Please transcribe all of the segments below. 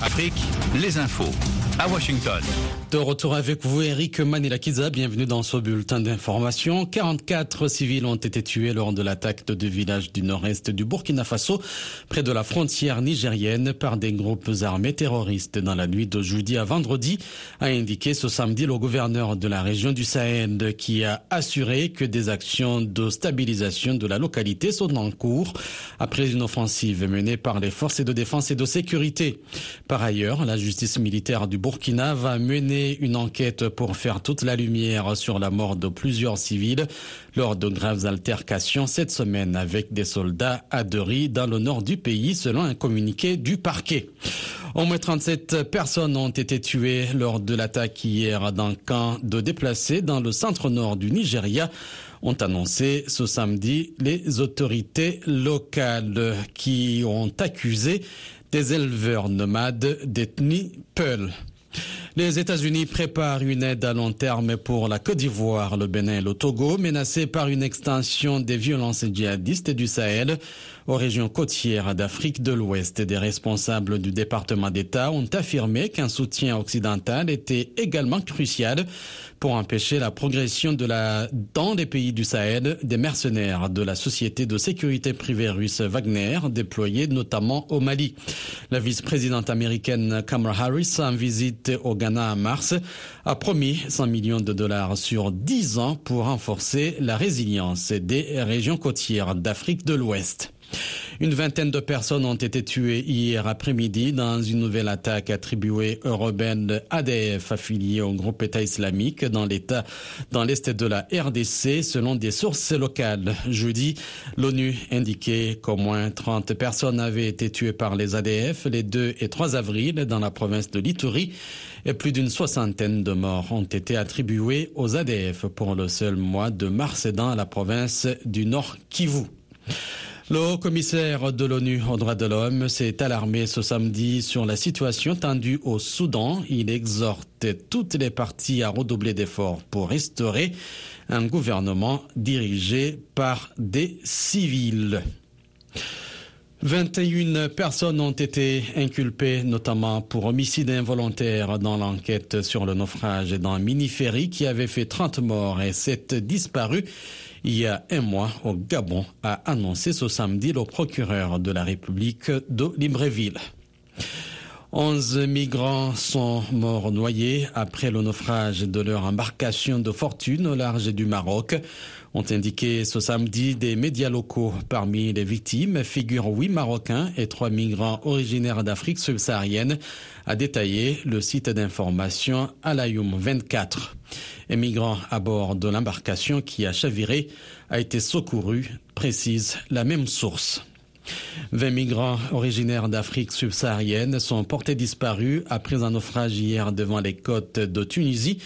Afrique, les infos à Washington. De retour avec vous, Eric Manilakiza. Bienvenue dans ce bulletin d'information. 44 civils ont été tués lors de l'attaque de deux villages du nord-est du Burkina Faso, près de la frontière nigérienne, par des groupes armés terroristes dans la nuit de jeudi à vendredi, a indiqué ce samedi le gouverneur de la région du Sahel, qui a assuré que des actions de stabilisation de la localité sont en cours après une offensive menée par les forces de défense et de sécurité. Par ailleurs, la justice militaire du Burkina va mener une enquête pour faire toute la lumière sur la mort de plusieurs civils lors de graves altercations cette semaine avec des soldats à Deri dans le nord du pays selon un communiqué du parquet. Au moins 37 personnes ont été tuées lors de l'attaque hier d'un camp de déplacés dans le centre-nord du Nigeria ont annoncé ce samedi les autorités locales qui ont accusé des éleveurs nomades d'ethnie Peul. Les États-Unis préparent une aide à long terme pour la Côte d'Ivoire, le Bénin et le Togo, menacés par une extension des violences djihadistes du Sahel aux régions côtières d'Afrique de l'Ouest. Des responsables du département d'État ont affirmé qu'un soutien occidental était également crucial pour empêcher la progression de dans les pays du Sahel des mercenaires de la société de sécurité privée russe Wagner, déployée notamment au Mali. La vice-présidente américaine Kamala Harris, en visite au Ghana en mars, a promis 100 millions de dollars sur 10 ans pour renforcer la résilience des régions côtières d'Afrique de l'Ouest. Une vingtaine de personnes ont été tuées hier après-midi dans une nouvelle attaque attribuée au rebelle ADF affilié au groupe État islamique dans l'État, dans l'Est de la RDC, selon des sources locales. Jeudi, l'ONU indiquait qu'au moins 30 personnes avaient été tuées par les ADF les 2 et 3 avril dans la province de Lituri et plus d'une soixantaine de morts ont été attribués aux ADF pour le seul mois de mars dans la province du Nord Kivu. Le haut commissaire de l'ONU aux droits de l'homme s'est alarmé ce samedi sur la situation tendue au Soudan. Il exhorte toutes les parties à redoubler d'efforts pour restaurer un gouvernement dirigé par des civils. 21 personnes ont été inculpées, notamment pour homicide involontaire dans l'enquête sur le naufrage d'un mini-ferry qui avait fait 30 morts et 7 disparus il y a un mois au Gabon, a annoncé ce samedi le procureur de la République de Libreville. 11 migrants sont morts noyés après le naufrage de leur embarcation de fortune au large du Maroc, ont indiqué ce samedi des médias locaux. Parmi les victimes figurent huit Marocains et trois migrants originaires d'Afrique subsaharienne, a détaillé le site d'information Alayoum 24. Un migrant à bord de l'embarcation qui a chaviré a été secouru, précise la même source. 20 migrants originaires d'Afrique subsaharienne sont portés disparus après un naufrage hier devant les côtes de Tunisie,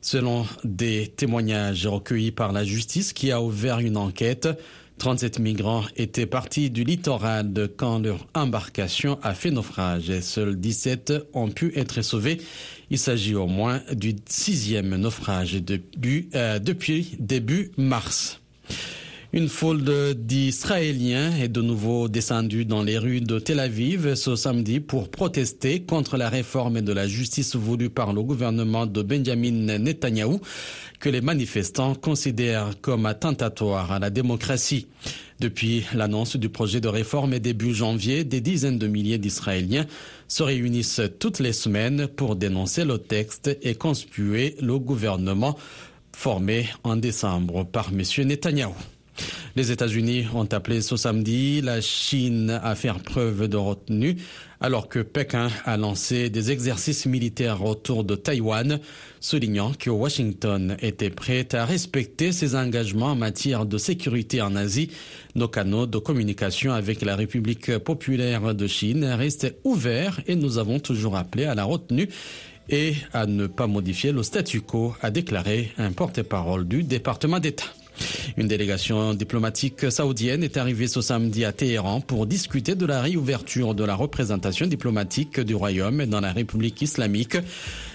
selon des témoignages recueillis par la justice qui a ouvert une enquête. 37 migrants étaient partis du littoral quand leur embarcation a fait naufrage et seuls 17 ont pu être sauvés. Il s'agit au moins du sixième naufrage depuis, euh, depuis début mars. Une foule d'Israéliens est de nouveau descendue dans les rues de Tel Aviv ce samedi pour protester contre la réforme de la justice voulue par le gouvernement de Benjamin Netanyahou que les manifestants considèrent comme attentatoire à la démocratie. Depuis l'annonce du projet de réforme début janvier, des dizaines de milliers d'Israéliens se réunissent toutes les semaines pour dénoncer le texte et conspuer le gouvernement formé en décembre par M. Netanyahou. Les États-Unis ont appelé ce samedi la Chine à faire preuve de retenue alors que Pékin a lancé des exercices militaires autour de Taïwan, soulignant que Washington était prêt à respecter ses engagements en matière de sécurité en Asie. Nos canaux de communication avec la République populaire de Chine restent ouverts et nous avons toujours appelé à la retenue et à ne pas modifier le statu quo, a déclaré un porte-parole du département d'État. Une délégation diplomatique saoudienne est arrivée ce samedi à Téhéran pour discuter de la réouverture de la représentation diplomatique du Royaume dans la République islamique,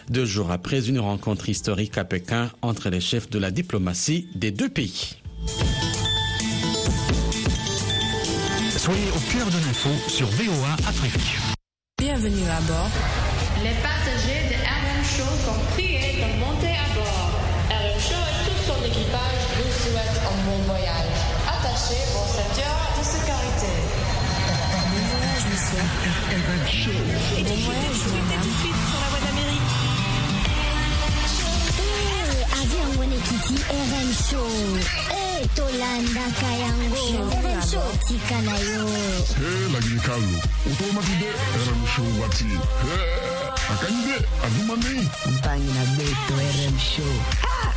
deux jours après une rencontre historique à Pékin entre les chefs de la diplomatie des deux pays. Soyez au cœur de l'info sur VOA Afrique. Bienvenue à bord. Les passagers de RM Show sont marché pour 7 heures de sécurité. Et des voyages tout de suite sur la voie d'Amérique. Eh, avyango kiti rm show eh, e tolandaka yango rm show tika na yo eh, e lagini kalu otomaki de rm show wati akanyi de adumani mpangi na beto rm show ha!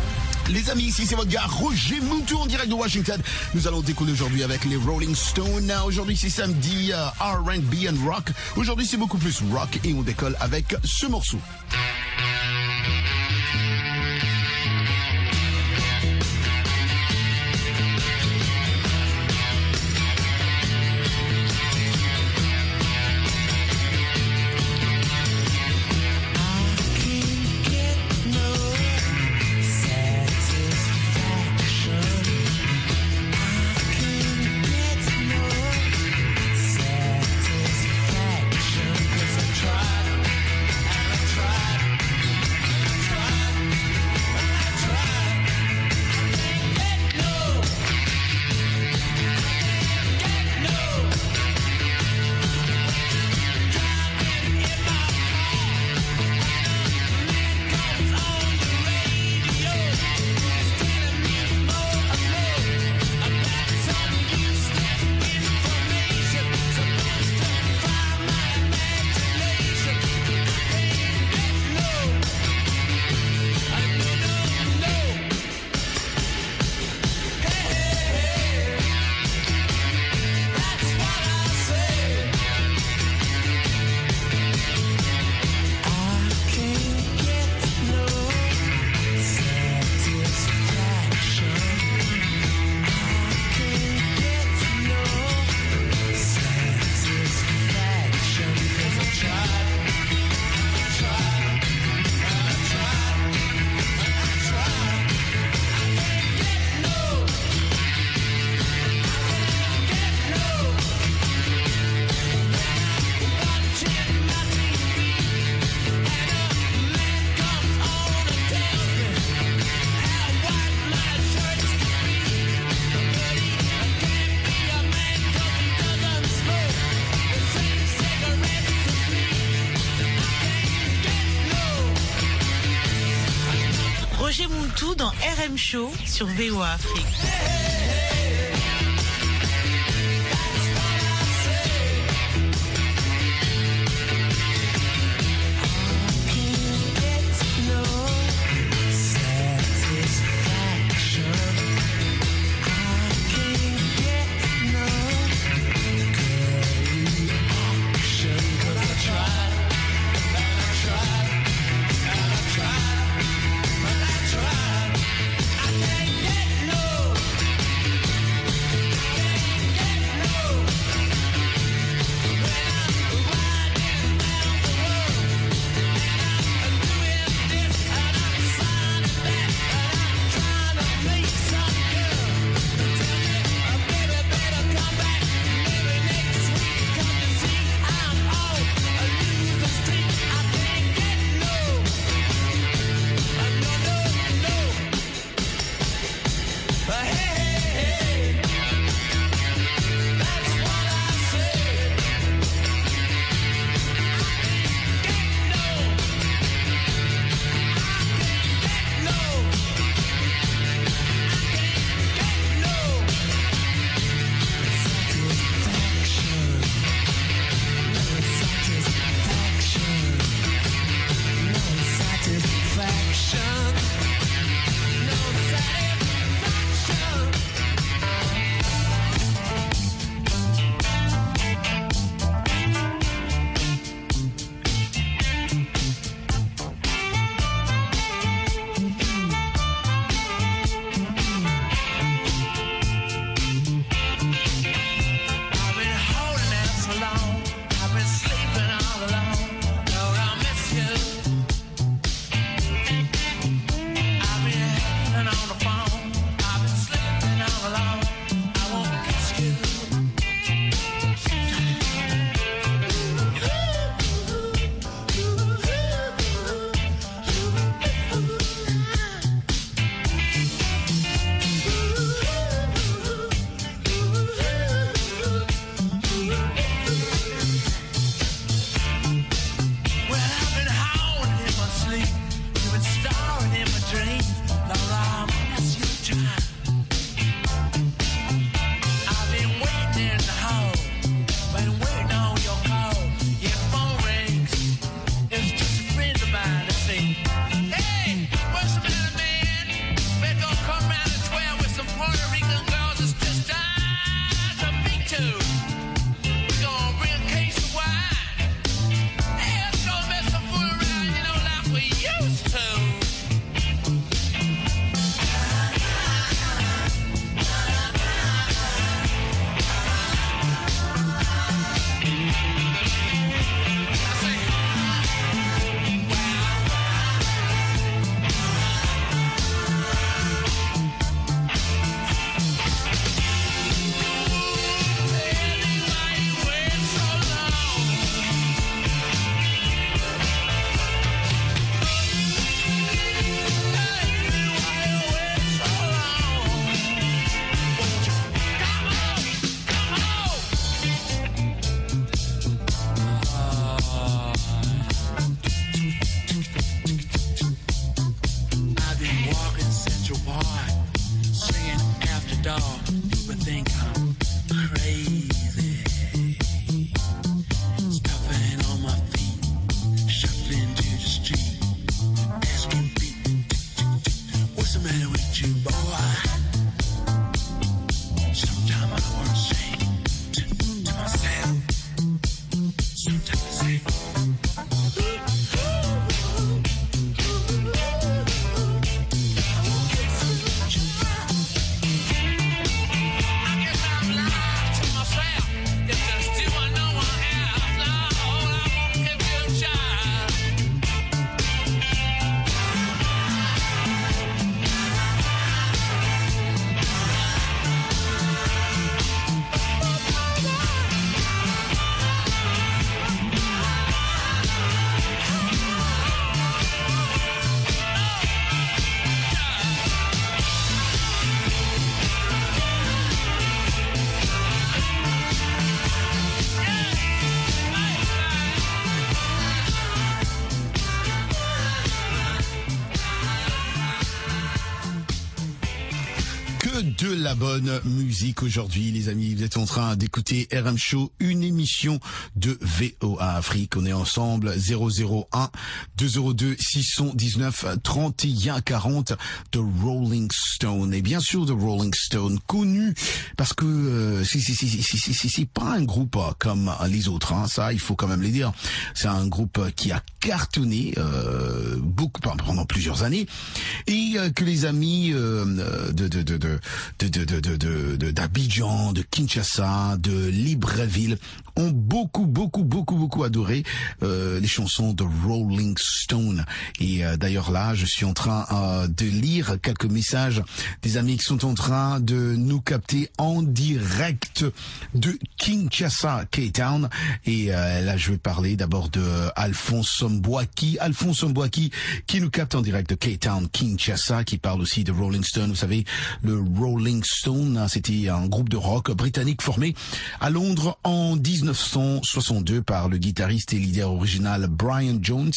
Les amis, ici c'est votre gars Roger Moutou en direct de Washington. Nous allons décoller aujourd'hui avec les Rolling Stones. Aujourd'hui c'est samedi euh, R&B and rock. Aujourd'hui c'est beaucoup plus rock et on décolle avec ce morceau. Show sur VOA Afrique. La bonne musique aujourd'hui, les amis. Vous êtes en train d'écouter RM Show, une émission de VOA Afrique. On est ensemble 001 202 619 31 40 de Rolling Stone. Et bien sûr de Rolling Stone, connu parce que euh, si si si si si si c'est pas un groupe euh, comme les autres. Hein, ça, il faut quand même les dire. C'est un groupe qui a cartonné euh, beaucoup pendant plusieurs années et euh, que les amis euh, de de de de de de d'Abidjan, de Kinshasa, de Libreville ont beaucoup beaucoup beaucoup beaucoup adoré euh, les chansons de Rolling Stone. Et euh, d'ailleurs là, je suis en train euh, de lire quelques messages des amis qui sont en train de nous capter en direct de Kinshasa, K-Town. Et euh, là, je vais parler d'abord de Alphonse Mbouaki. Alphonse Mbouaki qui nous capte en direct de K-Town, Kinshasa, qui parle aussi de Rolling Stone. Vous savez, le Rolling Stone, hein, c'était un groupe de rock britannique formé à Londres en 1962 par le guitariste et leader original Brian Jones,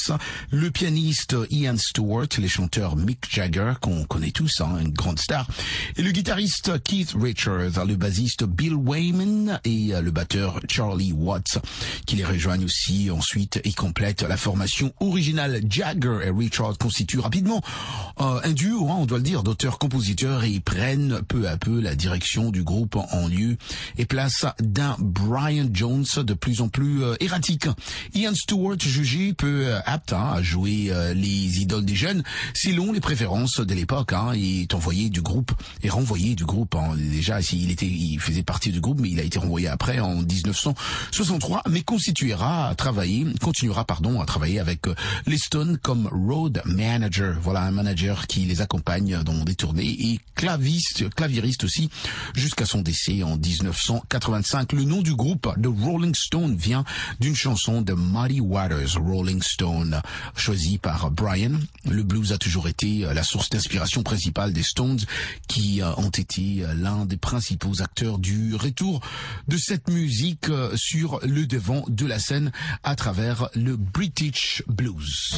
le pianiste Ian Stewart, les chanteurs Mick Jagger, qu'on connaît tous, hein, une grande star, et le guitariste Keith Richards, le bassiste Bill Wayman et euh, le batteur Charlie Watts, qui les rejoignent aussi ensuite et complètent la formation originale. Jagger et Richards constituent rapidement euh, un duo, hein, on doit le dire, d'auteurs-compositeurs et ils prennent peu à peu la direction du groupe en lieu et place d'un Brian Jones de plus en plus euh, erratique. Ian Stewart, jugé peu euh, apte à jouer euh, les idoles des jeunes, selon les préférences de l'époque, hein, est envoyé du groupe et renvoyé du groupe. hein. Déjà, il était, il faisait partie du groupe, mais il a été renvoyé après en 1963, mais constituera à travailler, continuera pardon à travailler avec les Stones comme road manager. Voilà un manager qui les accompagne dans des tournées et claviste, aussi jusqu'à son décès en 1985. Le nom du groupe de Rolling Stone vient d'une chanson de Muddy Waters, Rolling Stone, choisie par Brian. Le blues a toujours été euh, la source d'inspiration principale des Stones, qui euh, ont été euh, l'un des principaux acteurs du retour de cette musique sur le devant de la scène à travers le British Blues.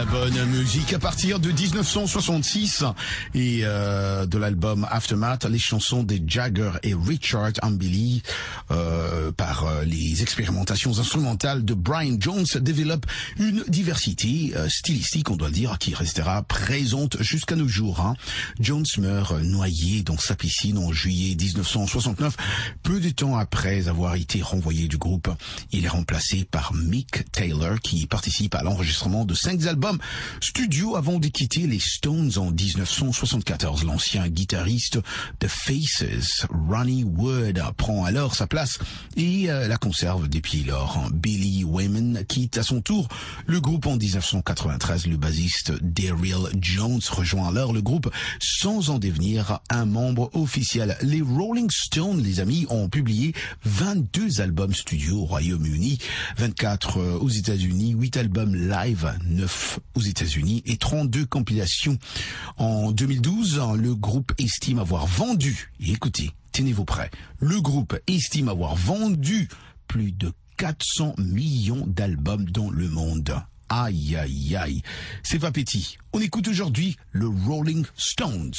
La bonne musique à partir de 1966 et euh, de l'album Aftermath, les chansons des Jagger et Richard Ambili euh, par euh, les expérimentations instrumentales de Brian Jones développent une diversité euh, stylistique, on doit le dire, qui restera présente jusqu'à nos jours. hein. Jones meurt noyé dans sa piscine en juillet 1969, peu de temps après avoir été renvoyé du groupe. Il est remplacé par Mick Taylor qui participe à l'enregistrement de cinq albums studio avant de quitter les Stones en 1974. L'ancien guitariste de Faces, Ronnie Wood, prend alors sa place et euh, la conserve depuis lors. Billy Wayman quitte à son tour le groupe en 1993. Le bassiste Daryl Jones rejoint alors le groupe sans en devenir un membre officiel. Les Rolling Stones, les amis, ont publié 22 albums studio au Royaume-Uni, 24 euh, aux États-Unis, 8 albums live, 9 aux États-Unis et 32 compilations. En 2012, le groupe estime avoir vendu, et écoutez, tenez-vous prêts, le groupe estime avoir vendu plus de 400 millions d'albums dans le monde. Aïe, aïe, aïe. C'est pas petit. On écoute aujourd'hui le Rolling Stones.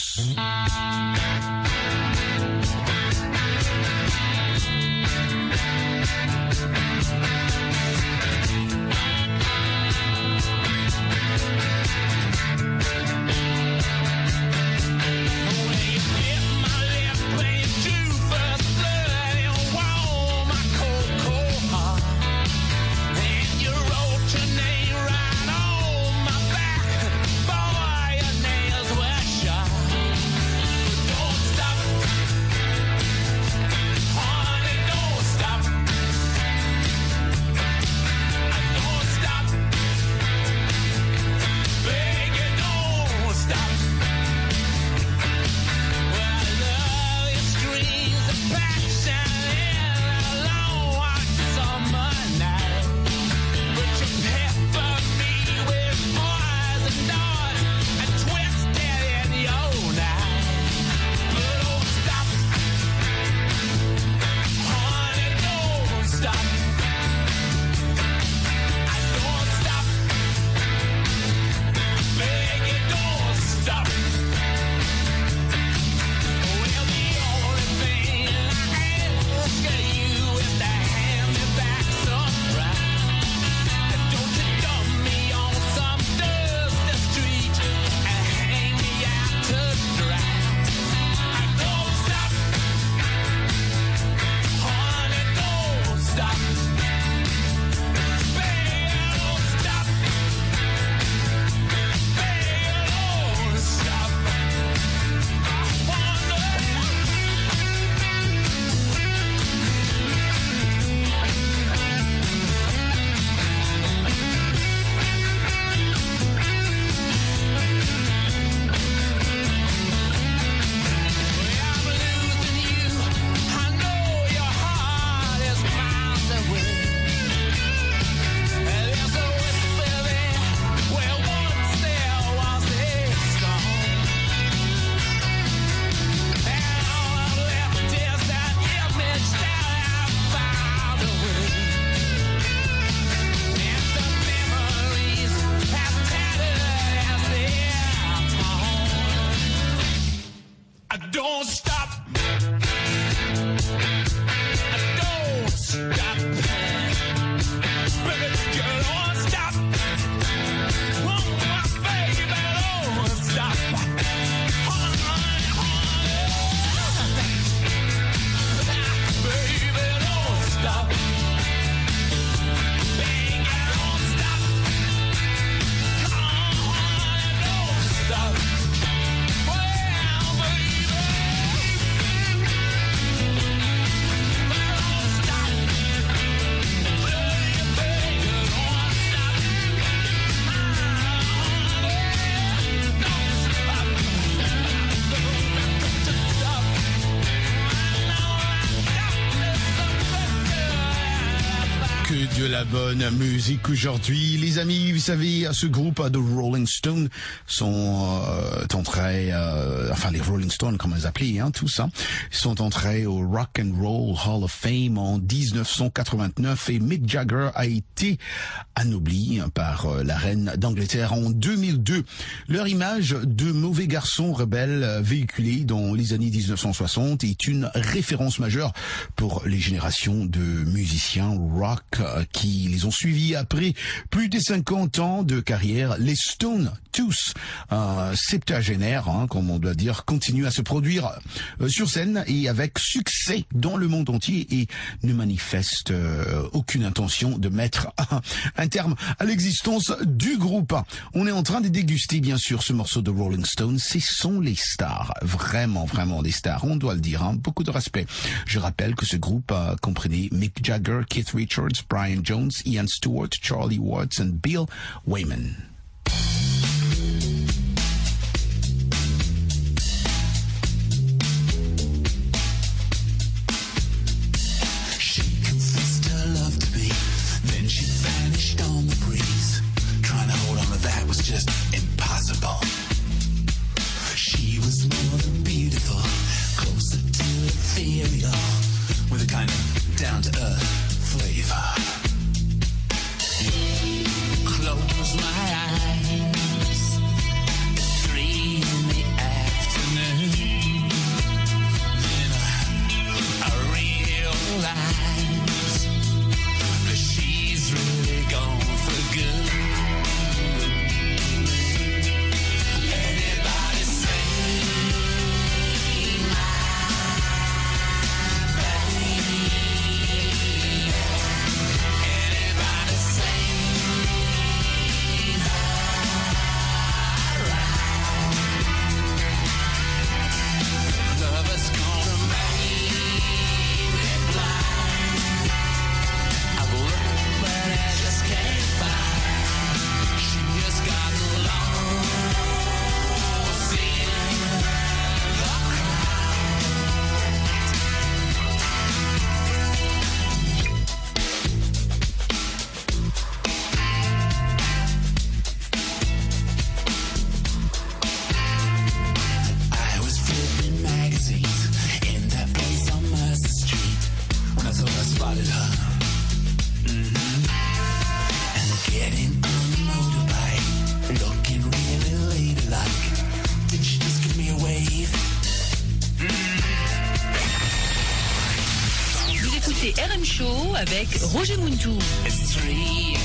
Bonne musique aujourd'hui. Les amis, vous savez, ce groupe de Rolling Stones sont euh, entrés, euh, enfin les Rolling Stones, comme on les hein, tous, hein, sont entrés au Rock and Roll Hall of Fame en 1989 et Mick Jagger a été anobli par euh, la reine d'Angleterre en 2002. Leur image de mauvais garçon rebelle euh, véhiculé dans les années 1960 est une référence majeure pour les générations de musiciens rock euh, qui les ont suivis après plus de 50 ans de carrière. Les Stones, tous euh, septuagénaires, hein, comme on doit dire, continuent à se produire euh, sur scène et avec succès dans le monde entier et ne manifestent euh, aucune intention de mettre un terme à l'existence du groupe. On est en train de déguster bien sûr ce morceau de Rolling Stones. Ce sont les stars, vraiment vraiment des stars, on doit le dire. Hein. Beaucoup de respect. Je rappelle que ce groupe euh, comprenait Mick Jagger, Keith Richards, Brian Jones, Ian Stewart, Charlie Watts and Bill Wayman. I thought I spotted her. And getting on the motorbike, looking really ladylike. Did she just give me a wave? Vous écoutez RM Show avec Roger Muntou. It's three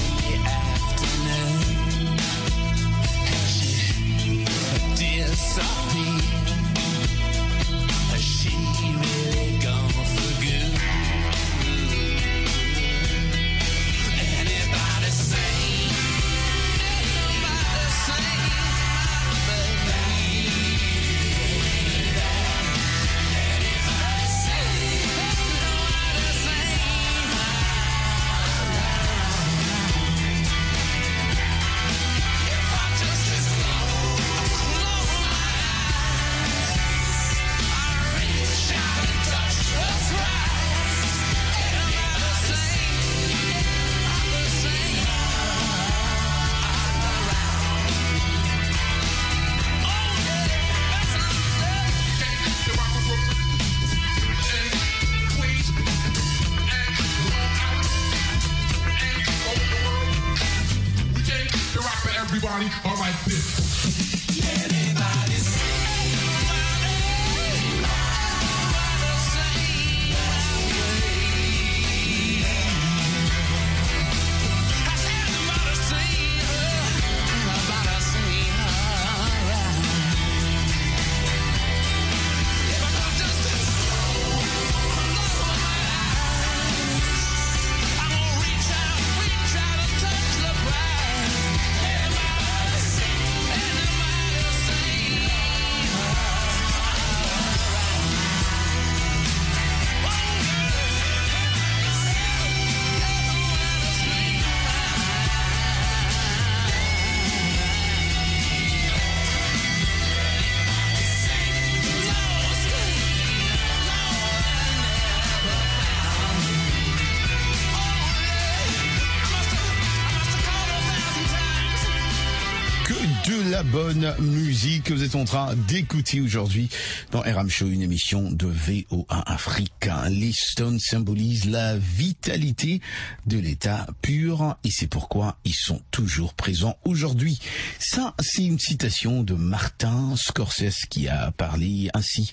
bonne musique que vous êtes en train d'écouter aujourd'hui dans RM Show, une émission de VOA africain. Les Stones symbolisent la vitalité de l'état pur et c'est pourquoi ils sont toujours présents aujourd'hui. Ça, c'est une citation de Martin Scorsese qui a parlé ainsi,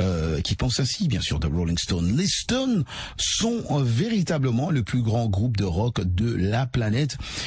euh, qui pense ainsi, bien sûr, de Rolling Stone. Les Stones sont euh, véritablement le plus grand groupe de rock de la planète